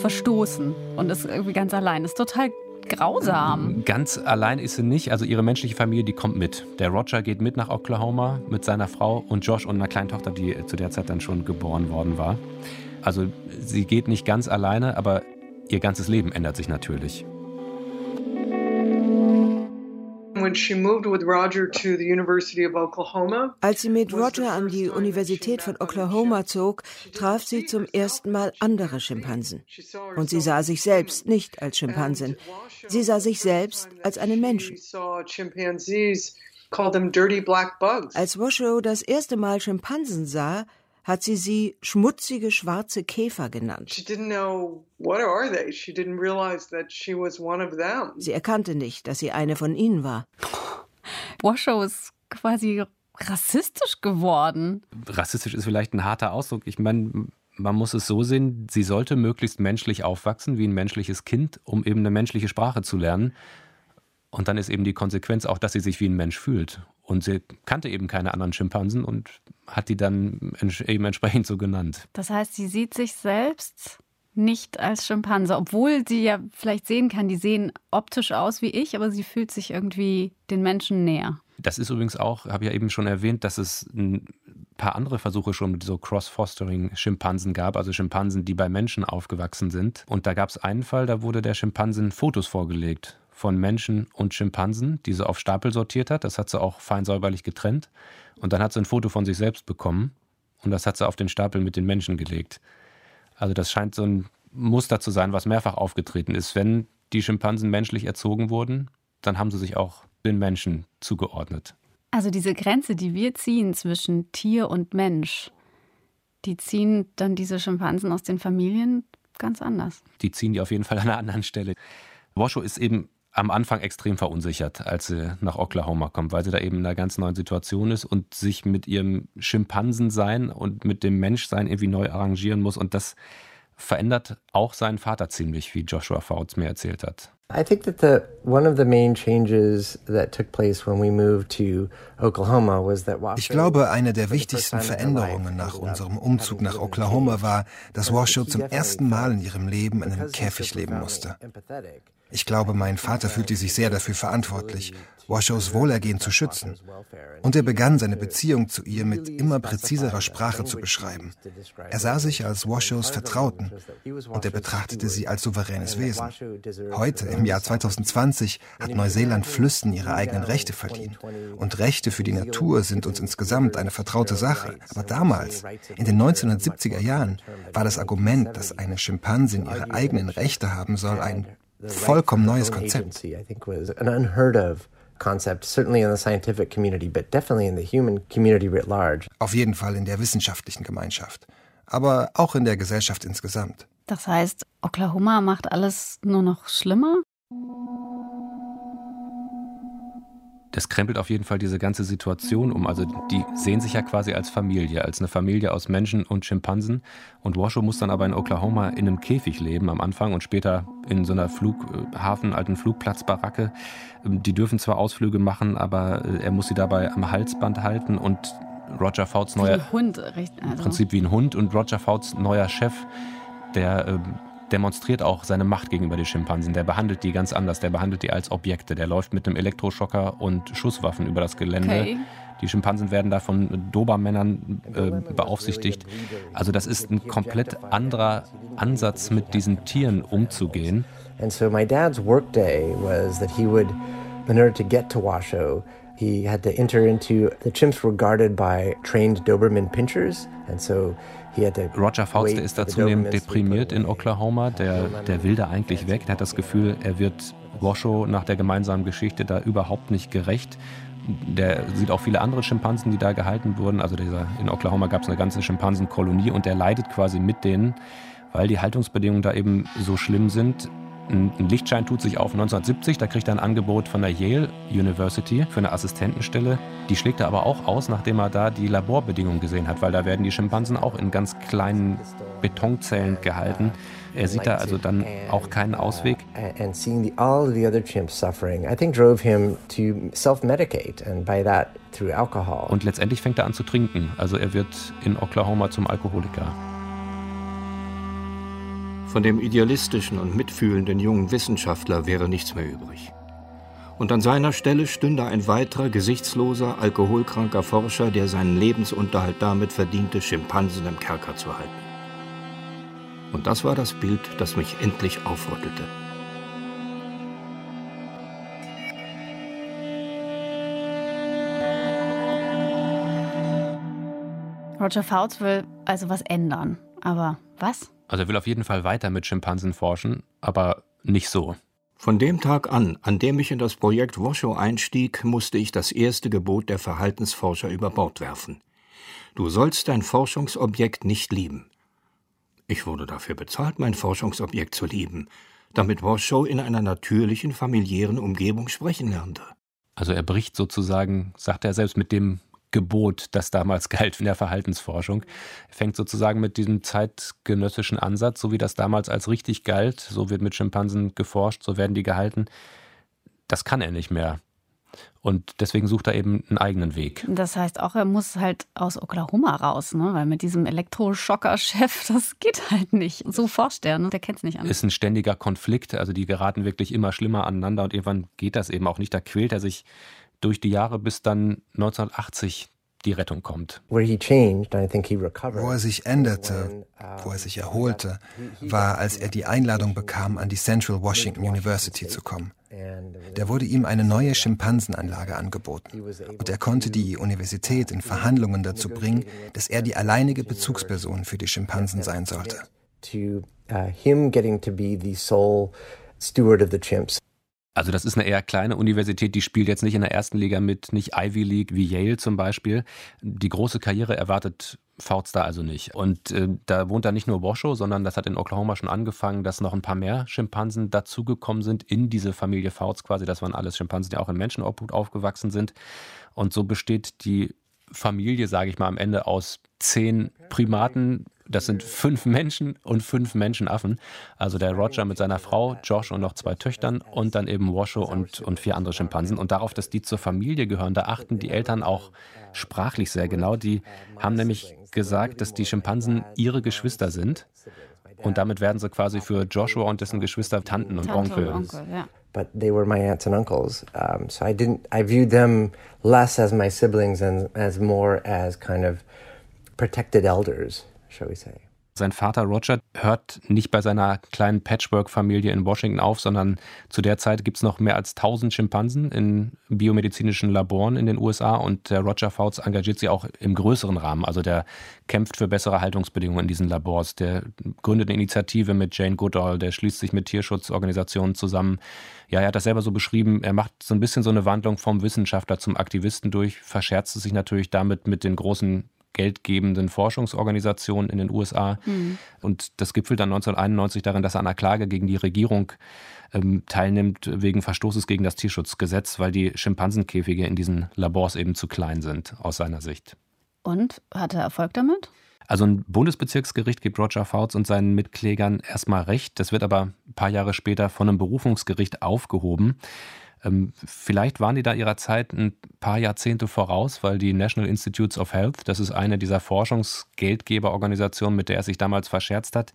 verstoßen und ist irgendwie ganz allein. Ist total grausam. Ganz allein ist sie nicht. Also ihre menschliche Familie, die kommt mit. Der Roger geht mit nach Oklahoma mit seiner Frau und Josh und einer kleinen Tochter, die zu der Zeit dann schon geboren worden war. Also sie geht nicht ganz alleine, aber ihr ganzes Leben ändert sich natürlich. Als sie mit Roger an die Universität von Oklahoma zog, traf sie zum ersten Mal andere Schimpansen. Und sie sah sich selbst nicht als Schimpansin. Sie sah sich selbst als einen Menschen. Als Washoe das erste Mal Schimpansen sah, hat sie sie schmutzige schwarze Käfer genannt. Sie erkannte nicht, dass sie eine von ihnen war. Washoe ist quasi rassistisch geworden. Rassistisch ist vielleicht ein harter Ausdruck. Ich meine, man muss es so sehen, sie sollte möglichst menschlich aufwachsen, wie ein menschliches Kind, um eben eine menschliche Sprache zu lernen. Und dann ist eben die Konsequenz auch, dass sie sich wie ein Mensch fühlt. Und sie kannte eben keine anderen Schimpansen und hat die dann eben entsprechend so genannt. Das heißt, sie sieht sich selbst nicht als Schimpanse, obwohl sie ja vielleicht sehen kann, die sehen optisch aus wie ich, aber sie fühlt sich irgendwie den Menschen näher. Das ist übrigens auch, habe ich ja eben schon erwähnt, dass es ein paar andere Versuche schon mit so Cross-Fostering-Schimpansen gab, also Schimpansen, die bei Menschen aufgewachsen sind. Und da gab es einen Fall, da wurde der Schimpansen Fotos vorgelegt von Menschen und Schimpansen, die sie auf Stapel sortiert hat. Das hat sie auch fein säuberlich getrennt. Und dann hat sie ein Foto von sich selbst bekommen und das hat sie auf den Stapel mit den Menschen gelegt. Also das scheint so ein Muster zu sein, was mehrfach aufgetreten ist. Wenn die Schimpansen menschlich erzogen wurden, dann haben sie sich auch den Menschen zugeordnet. Also diese Grenze, die wir ziehen zwischen Tier und Mensch, die ziehen dann diese Schimpansen aus den Familien ganz anders. Die ziehen die auf jeden Fall an einer anderen Stelle. Washoe ist eben am Anfang extrem verunsichert, als sie nach Oklahoma kommt, weil sie da eben in einer ganz neuen Situation ist und sich mit ihrem Schimpansensein und mit dem Menschsein irgendwie neu arrangieren muss. Und das verändert auch seinen Vater ziemlich, wie Joshua Fouts mir erzählt hat. I think that the one of the main changes that took place when we moved to Oklahoma was that Ich glaube, eine der wichtigsten Veränderungen nach unserem Umzug nach Oklahoma war, dass Washoe zum ersten Mal in ihrem Leben in einem Käfig leben musste. Ich glaube, mein Vater fühlte sich sehr dafür verantwortlich, Washoes Wohlergehen zu schützen. Und er begann seine Beziehung zu ihr mit immer präziserer Sprache zu beschreiben. Er sah sich als Washoes Vertrauten und er betrachtete sie als souveränes Wesen. Heute, im Jahr 2020, hat Neuseeland Flüssen ihre eigenen Rechte verdient. Und Rechte für die Natur sind uns insgesamt eine vertraute Sache. Aber damals, in den 1970er Jahren, war das Argument, dass eine Schimpansin ihre eigenen Rechte haben soll, ein vollkommen neues Konzept. Concept, certainly in the scientific community, but definitely in the human community writ large. Auf jeden Fall in der wissenschaftlichen Gemeinschaft, aber auch in der Gesellschaft insgesamt. Das heißt, Oklahoma macht alles nur noch schlimmer? Das krempelt auf jeden Fall diese ganze Situation um. Also die sehen sich ja quasi als Familie, als eine Familie aus Menschen und Schimpansen. Und Washoe muss dann aber in Oklahoma in einem Käfig leben am Anfang und später in so einer Flughafen, alten Flugplatzbaracke. Die dürfen zwar Ausflüge machen, aber äh, er muss sie dabei am Halsband halten und Roger Fouts neuer Hund, also. im Prinzip wie ein Hund und Roger Fouts neuer Chef, der ähm, demonstriert auch seine Macht gegenüber den Schimpansen. Der behandelt die ganz anders. Der behandelt die als Objekte. Der läuft mit einem Elektroschocker und Schusswaffen über das Gelände. Okay. Die Schimpansen werden da von Dobermännern äh, beaufsichtigt. Also das ist ein komplett anderer Ansatz, mit diesen Tieren umzugehen. And so my dad's workday was that he would, in order to get to Washoe, he had to enter into the chimps were guarded by trained Doberman pinchers, and so Roger Faust der ist da zunehmend deprimiert in Oklahoma. Der, der will da eigentlich weg. Der hat das Gefühl, er wird Washoe nach der gemeinsamen Geschichte da überhaupt nicht gerecht. Der sieht auch viele andere Schimpansen, die da gehalten wurden. Also dieser, in Oklahoma gab es eine ganze Schimpansenkolonie und der leidet quasi mit denen, weil die Haltungsbedingungen da eben so schlimm sind. Ein Lichtschein tut sich auf 1970, da kriegt er ein Angebot von der Yale University für eine Assistentenstelle. Die schlägt er aber auch aus, nachdem er da die Laborbedingungen gesehen hat, weil da werden die Schimpansen auch in ganz kleinen Betonzellen gehalten. Er sieht da also dann auch keinen Ausweg. And seeing all the other chimps suffering, I think drove him to self-medicate and by that through alcohol. Und letztendlich fängt er an zu trinken. Also er wird in Oklahoma zum Alkoholiker. Von dem idealistischen und mitfühlenden jungen Wissenschaftler wäre nichts mehr übrig. Und an seiner Stelle stünde ein weiterer, gesichtsloser, alkoholkranker Forscher, der seinen Lebensunterhalt damit verdiente, Schimpansen im Kerker zu halten. Und das war das Bild, das mich endlich aufrüttelte. Roger Fouts will also was ändern. Aber was? Also er will auf jeden Fall weiter mit Schimpansen forschen, aber nicht so. Von dem Tag an, an dem ich in das Projekt Washoe einstieg, musste ich das erste Gebot der Verhaltensforscher über Bord werfen. Du sollst dein Forschungsobjekt nicht lieben. Ich wurde dafür bezahlt, mein Forschungsobjekt zu lieben, damit Washoe in einer natürlichen, familiären Umgebung sprechen lernte. Also er bricht sozusagen, sagt er selbst, mit dem Gebot, das damals galt in der Verhaltensforschung. Er fängt sozusagen mit diesem zeitgenössischen Ansatz, so wie das damals als richtig galt, so wird mit Schimpansen geforscht, so werden die gehalten. Das kann er nicht mehr. Und deswegen sucht er eben einen eigenen Weg. Das heißt auch, er muss halt aus Oklahoma raus, ne? weil mit diesem Elektroschocker-Chef, das geht halt nicht. So forscht er, ne? der kennt es nicht anders. Ist ein ständiger Konflikt, also die geraten wirklich immer schlimmer aneinander und irgendwann geht das eben auch nicht. Da quält er sich durch die Jahre, bis dann 1980 die Rettung kommt. Wo er sich änderte, wo er sich erholte, war, als er die Einladung bekam, an die Central Washington University zu kommen. Da wurde ihm eine neue Schimpansenanlage angeboten und er konnte die Universität in Verhandlungen dazu bringen, dass er die alleinige Bezugsperson für die Schimpansen sein sollte. Also das ist eine eher kleine Universität, die spielt jetzt nicht in der ersten Liga mit, nicht Ivy League wie Yale zum Beispiel. Die große Karriere erwartet Fouts da also nicht. Und äh, da wohnt da nicht nur Washoe, sondern das hat in Oklahoma schon angefangen, dass noch ein paar mehr Schimpansen dazugekommen sind in diese Familie Fouts quasi. Das waren alles Schimpansen, die auch in Menschenobhut aufgewachsen sind. Und so besteht die Familie, sage ich mal, am Ende aus zehn Primaten, das sind fünf Menschen und fünf Menschenaffen. Also der Roger mit seiner Frau, Josh und noch zwei Töchtern und dann eben Washoe und, und vier andere Schimpansen. Und darauf, dass die zur Familie gehören, da achten die Eltern auch sprachlich sehr genau. Die haben nämlich gesagt, dass die Schimpansen ihre Geschwister sind. Und damit werden sie quasi für Joshua und dessen Geschwister Tanten und Tante Onkel. Und Onkel ja. But they were my aunts and uncles, um, so I didn't. I viewed them less as my siblings and as more as kind of protected elders shall we say. Sein Vater Roger hört nicht bei seiner kleinen Patchwork-Familie in Washington auf, sondern zu der Zeit gibt es noch mehr als 1000 Schimpansen in biomedizinischen Laboren in den USA und der Roger Fouts engagiert sie auch im größeren Rahmen. Also der kämpft für bessere Haltungsbedingungen in diesen Labors. Der gründet eine Initiative mit Jane Goodall, der schließt sich mit Tierschutzorganisationen zusammen. Ja, er hat das selber so beschrieben. Er macht so ein bisschen so eine Wandlung vom Wissenschaftler zum Aktivisten durch, verscherzt es sich natürlich damit mit den großen geldgebenden Forschungsorganisationen in den USA. Mhm. Und das gipfelt dann 1991 darin, dass er an einer Klage gegen die Regierung ähm, teilnimmt wegen Verstoßes gegen das Tierschutzgesetz, weil die Schimpansenkäfige in diesen Labors eben zu klein sind, aus seiner Sicht. Und hat er Erfolg damit? Also ein Bundesbezirksgericht gibt Roger Fouts und seinen Mitklägern erstmal recht. Das wird aber ein paar Jahre später von einem Berufungsgericht aufgehoben. Ähm, vielleicht waren die da ihrer Zeit ein paar Jahrzehnte voraus, weil die National Institutes of Health, das ist eine dieser Forschungsgeldgeberorganisationen, mit der er sich damals verscherzt hat,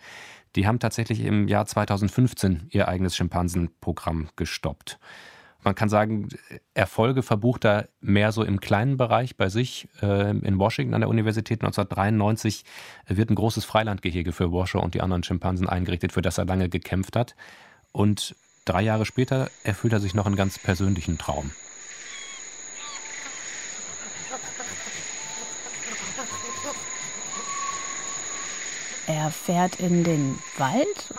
die haben tatsächlich im Jahr 2015 ihr eigenes Schimpansenprogramm gestoppt. Man kann sagen, Erfolge verbucht er mehr so im kleinen Bereich bei sich. Äh, in Washington an der Universität 1993 wird ein großes Freilandgehege für Washer und die anderen Schimpansen eingerichtet, für das er lange gekämpft hat. Und Drei Jahre später erfüllt er sich noch einen ganz persönlichen Traum. Er fährt in den Wald?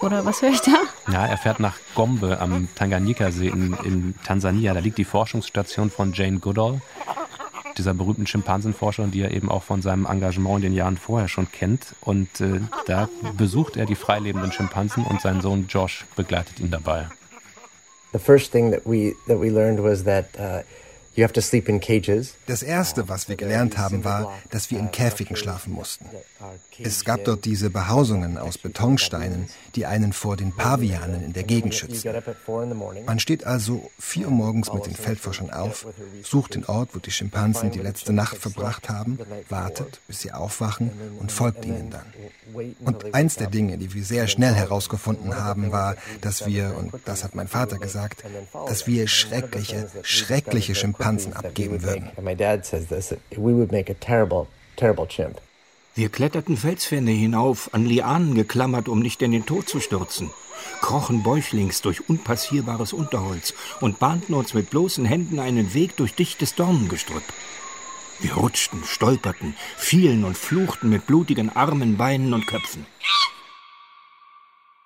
Oder was höre ich da? Ja, er fährt nach Gombe am Tanganyika-See in, in Tansania. Da liegt die Forschungsstation von Jane Goodall dieser berühmten Schimpansenforscherin, die er eben auch von seinem Engagement in den Jahren vorher schon kennt. Und äh, da besucht er die freilebenden Schimpansen und sein Sohn Josh begleitet ihn dabei. The first thing that we that we learned was that uh, Das Erste, was wir gelernt haben, war, dass wir in Käfigen schlafen mussten. Es gab dort diese Behausungen aus Betonsteinen, die einen vor den Pavianen in der Gegend schützen. Man steht also vier Uhr morgens mit den Feldforschern auf, sucht den Ort, wo die Schimpansen die letzte Nacht verbracht haben, wartet, bis sie aufwachen und folgt ihnen dann. Und eins der Dinge, die wir sehr schnell herausgefunden haben, war, dass wir, und das hat mein Vater gesagt, dass wir schreckliche, schreckliche Schimpansen abgeben würden. Wir kletterten Felswände hinauf, an Lianen geklammert, um nicht in den Tod zu stürzen, krochen bäuchlings durch unpassierbares Unterholz und bahnten uns mit bloßen Händen einen Weg durch dichtes Dornengestrüpp. Wir rutschten, stolperten, fielen und fluchten mit blutigen Armen, Beinen und Köpfen.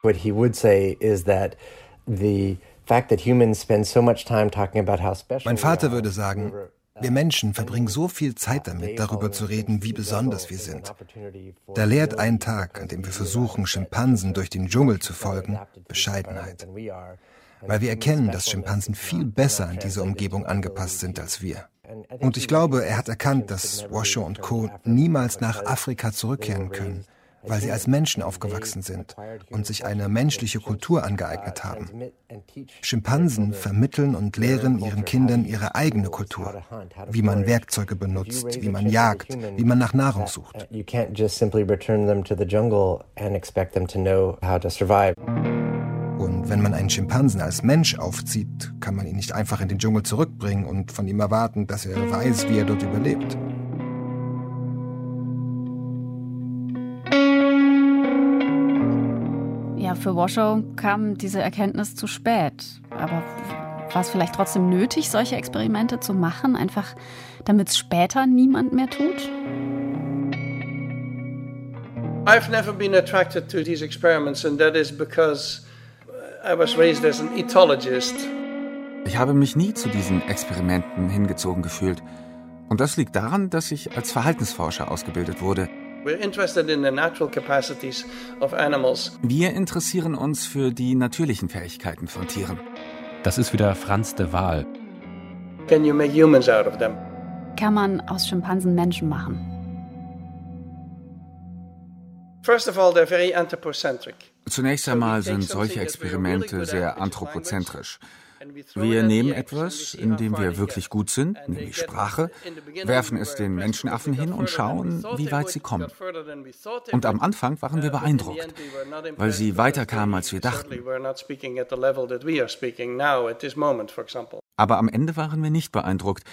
What he would say is that the mein Vater würde sagen, wir Menschen verbringen so viel Zeit damit, darüber zu reden, wie besonders wir sind. Da lehrt ein Tag, an dem wir versuchen, Schimpansen durch den Dschungel zu folgen, Bescheidenheit. Weil wir erkennen, dass Schimpansen viel besser an diese Umgebung angepasst sind als wir. Und ich glaube, er hat erkannt, dass Washoe und Co. niemals nach Afrika zurückkehren können weil sie als Menschen aufgewachsen sind und sich eine menschliche Kultur angeeignet haben. Schimpansen vermitteln und lehren ihren Kindern ihre eigene Kultur, wie man Werkzeuge benutzt, wie man jagt, wie man nach Nahrung sucht. Wenn man einen Schimpansen als Mensch aufzieht, kann man ihn nicht einfach in den Dschungel zurückbringen und von ihm erwarten, dass er weiß, wie er dort überlebt. für Washoe kam diese Erkenntnis zu spät. Aber war es vielleicht trotzdem nötig, solche Experimente zu machen, einfach damit es später niemand mehr tut? I've never been attracted to these experiments and that is because Ich habe mich nie zu diesen Experimenten hingezogen gefühlt. Und das liegt daran, dass ich als Verhaltensforscher ausgebildet wurde. Wir interessieren uns für die natürlichen Fähigkeiten von Tieren. Das ist wieder Franz de Waal. Kann man aus Schimpansen Menschen machen? Zunächst einmal sind solche Experimente sehr anthropozentrisch. Wir nehmen etwas, in dem wir wirklich gut sind, nämlich Sprache, werfen es den Menschenaffen hin und schauen, wie weit sie kommen. Und am Anfang waren wir beeindruckt, weil sie weiter kamen, als wir dachten. Aber am Ende waren wir nicht beeindruckt,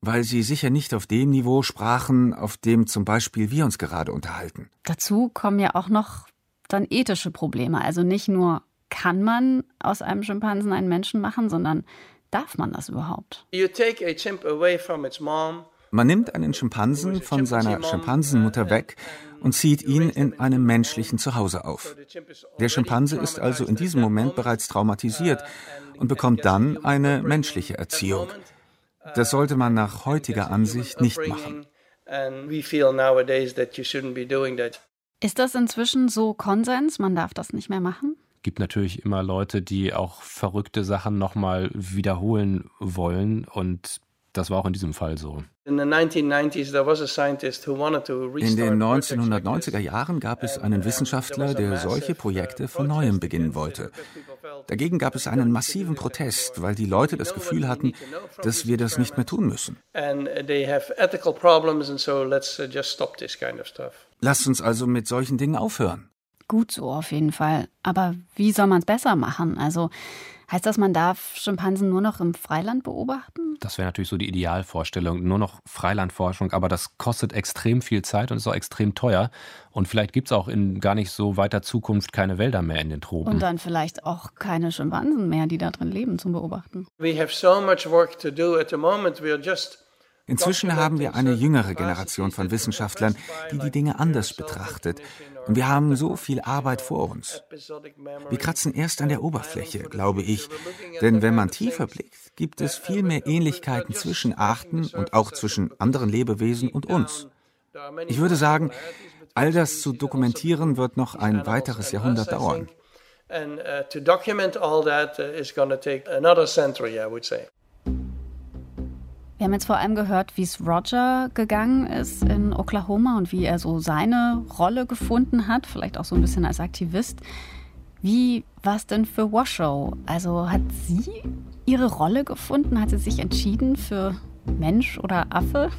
weil sie sicher nicht auf dem Niveau sprachen, auf dem zum Beispiel wir uns gerade unterhalten. Dazu kommen ja auch noch dann ethische Probleme. Also nicht nur kann man aus einem Schimpansen einen Menschen machen, sondern darf man das überhaupt? Man nimmt einen Schimpansen von seiner Schimpansenmutter weg und zieht ihn in einem menschlichen Zuhause auf. Der Schimpanse ist also in diesem Moment bereits traumatisiert und bekommt dann eine menschliche Erziehung. Das sollte man nach heutiger Ansicht nicht machen. Ist das inzwischen so Konsens? Man darf das nicht mehr machen? gibt natürlich immer Leute, die auch verrückte Sachen nochmal wiederholen wollen und das war auch in diesem Fall so. In den 1990er Jahren gab es einen Wissenschaftler, der solche Projekte von neuem beginnen wollte. Dagegen gab es einen massiven Protest, weil die Leute das Gefühl hatten, dass wir das nicht mehr tun müssen. Lasst uns also mit solchen Dingen aufhören gut so auf jeden Fall. Aber wie soll man es besser machen? Also heißt das, man darf Schimpansen nur noch im Freiland beobachten? Das wäre natürlich so die Idealvorstellung, nur noch Freilandforschung, aber das kostet extrem viel Zeit und ist auch extrem teuer. Und vielleicht gibt es auch in gar nicht so weiter Zukunft keine Wälder mehr in den Tropen. Und dann vielleicht auch keine Schimpansen mehr, die da drin leben zum Beobachten. We have so much work to do at the moment. We are just Inzwischen haben wir eine jüngere Generation von Wissenschaftlern, die die Dinge anders betrachtet. Und wir haben so viel Arbeit vor uns. Wir kratzen erst an der Oberfläche, glaube ich. Denn wenn man tiefer blickt, gibt es viel mehr Ähnlichkeiten zwischen Arten und auch zwischen anderen Lebewesen und uns. Ich würde sagen, all das zu dokumentieren wird noch ein weiteres Jahrhundert dauern. And uh, to document all that uh, is going to take another century, I would say. Wir haben jetzt vor allem gehört, wie es Roger gegangen ist in Oklahoma und wie er so seine Rolle gefunden hat, vielleicht auch so ein bisschen als Aktivist. Wie war es denn für Washoe? Also hat sie ihre Rolle gefunden? Hat sie sich entschieden für Mensch oder Affe?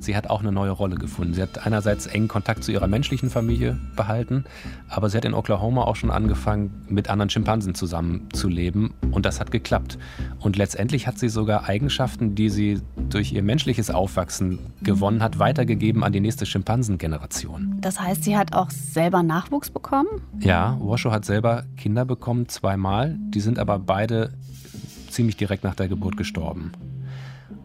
Sie hat auch eine neue Rolle gefunden. Sie hat einerseits engen Kontakt zu ihrer menschlichen Familie behalten, aber sie hat in Oklahoma auch schon angefangen, mit anderen Schimpansen zusammenzuleben und das hat geklappt. Und letztendlich hat sie sogar Eigenschaften, die sie durch ihr menschliches Aufwachsen gewonnen hat, weitergegeben an die nächste Schimpansengeneration. Das heißt, sie hat auch selber Nachwuchs bekommen? Ja, Washoe hat selber Kinder bekommen, zweimal. Die sind aber beide ziemlich direkt nach der Geburt gestorben.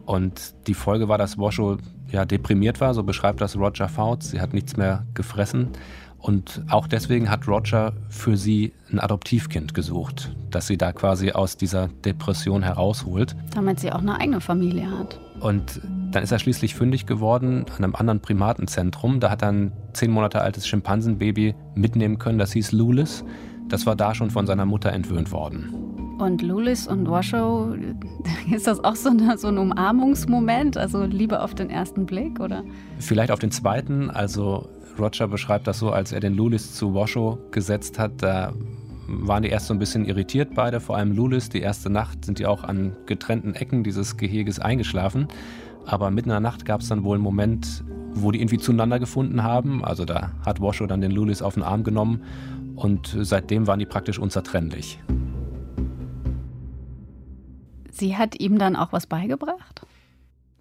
Und die Folge war, dass Washoe ja, deprimiert war, so beschreibt das Roger Fouts. Sie hat nichts mehr gefressen. Und auch deswegen hat Roger für sie ein Adoptivkind gesucht, das sie da quasi aus dieser Depression herausholt. Damit sie auch eine eigene Familie hat. Und dann ist er schließlich fündig geworden an einem anderen Primatenzentrum. Da hat er ein zehn Monate altes Schimpansenbaby mitnehmen können, das hieß Lulis. Das war da schon von seiner Mutter entwöhnt worden. Und Lulis und Washoe, ist das auch so, eine, so ein Umarmungsmoment? Also Liebe auf den ersten Blick, oder? Vielleicht auf den zweiten. Also Roger beschreibt das so, als er den Lulis zu Washoe gesetzt hat, da waren die erst so ein bisschen irritiert beide, vor allem Lulis. Die erste Nacht sind die auch an getrennten Ecken dieses Geheges eingeschlafen. Aber mitten in der Nacht gab es dann wohl einen Moment, wo die irgendwie zueinander gefunden haben. Also da hat Washoe dann den Lulis auf den Arm genommen und seitdem waren die praktisch unzertrennlich. Sie hat ihm dann auch was beigebracht?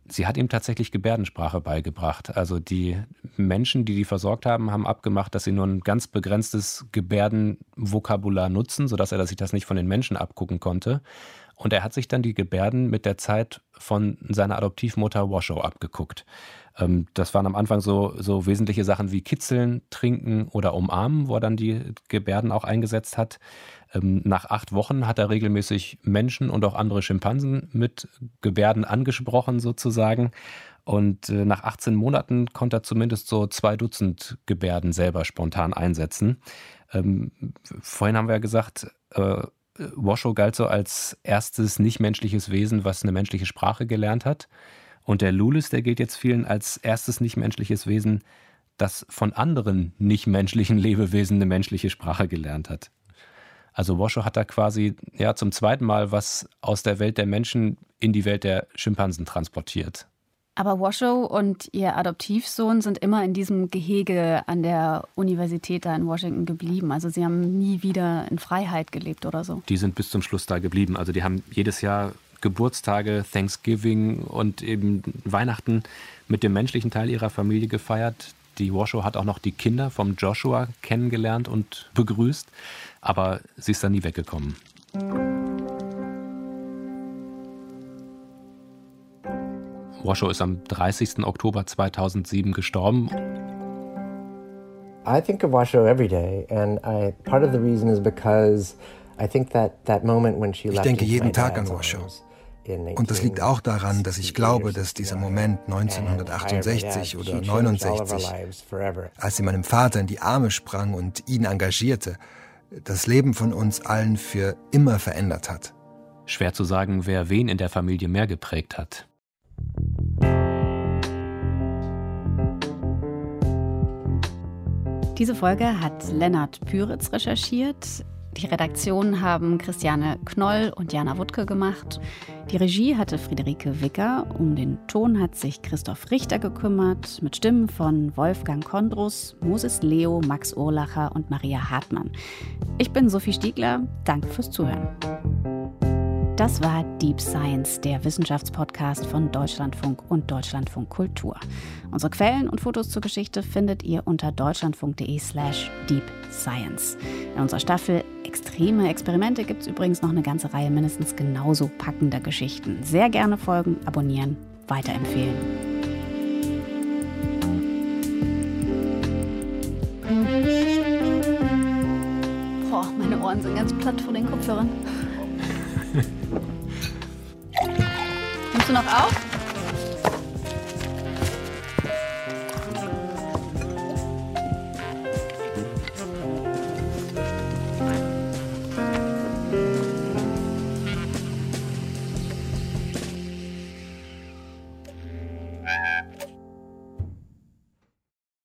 Sie hat ihm tatsächlich Gebärdensprache beigebracht. Also die Menschen, die die versorgt haben, haben abgemacht, dass sie nur ein ganz begrenztes Gebärdenvokabular nutzen, sodass er sich das nicht von den Menschen abgucken konnte. Und er hat sich dann die Gebärden mit der Zeit von seiner Adoptivmutter Washoe abgeguckt. Ähm, das waren am Anfang so, so wesentliche Sachen wie Kitzeln, Trinken oder Umarmen, wo er dann die Gebärden auch eingesetzt hat. Ähm, nach acht Wochen hat er regelmäßig Menschen und auch andere Schimpansen mit Gebärden angesprochen sozusagen. Und äh, nach 18 Monaten konnte er zumindest so zwei Dutzend Gebärden selber spontan einsetzen. Ähm, vorhin haben wir ja gesagt, äh, Washoe galt so als erstes nichtmenschliches Wesen, was eine menschliche Sprache gelernt hat. Und der Lulis, der gilt jetzt vielen als erstes nichtmenschliches Wesen, das von anderen nichtmenschlichen Lebewesen eine menschliche Sprache gelernt hat. Also Washoe hat da quasi ja zum zweiten Mal was aus der Welt der Menschen in die Welt der Schimpansen transportiert. Aber Washoe und ihr Adoptivsohn sind immer in diesem Gehege an der Universität da in Washington geblieben. Also sie haben nie wieder in Freiheit gelebt oder so. Die sind bis zum Schluss da geblieben. Also die haben jedes Jahr Geburtstage, Thanksgiving und eben Weihnachten mit dem menschlichen Teil ihrer Familie gefeiert. Die Washoe hat auch noch die Kinder vom Joshua kennengelernt und begrüßt aber sie ist dann nie weggekommen. Washoe ist am 30. Oktober 2007 gestorben. I think of Washoe every day and I, part of the reason is because I think that that moment when she Ich denke jeden Tag an Washoe. Und das liegt auch daran, dass ich glaube, dass dieser Moment 1968 oder 69, als sie meinem Vater in die Arme sprang und ihn engagierte, das Leben von uns allen für immer verändert hat. Schwer zu sagen, wer wen in der Familie mehr geprägt hat. Diese Folge hat Lennart Püritz recherchiert. Die Redaktion haben Christiane Knoll und Jana Wuttke gemacht. Die Regie hatte Friederike Wicker. Um den Ton hat sich Christoph Richter gekümmert, mit Stimmen von Wolfgang Kondrus, Moses Leo, Max Urlacher und Maria Hartmann. Ich bin Sophie Stiegler. Danke fürs Zuhören. Das war Deep Science, der Wissenschaftspodcast von Deutschlandfunk und Deutschlandfunk Kultur. Unsere Quellen und Fotos zur Geschichte findet ihr unter deutschlandfunk.de/slash deep science. In unserer Staffel Extreme Experimente gibt es übrigens noch eine ganze Reihe mindestens genauso packender Geschichten. Sehr gerne folgen, abonnieren, weiterempfehlen. Boah, meine Ohren sind ganz platt vor den Kopfhörern. Nimmst du noch auf?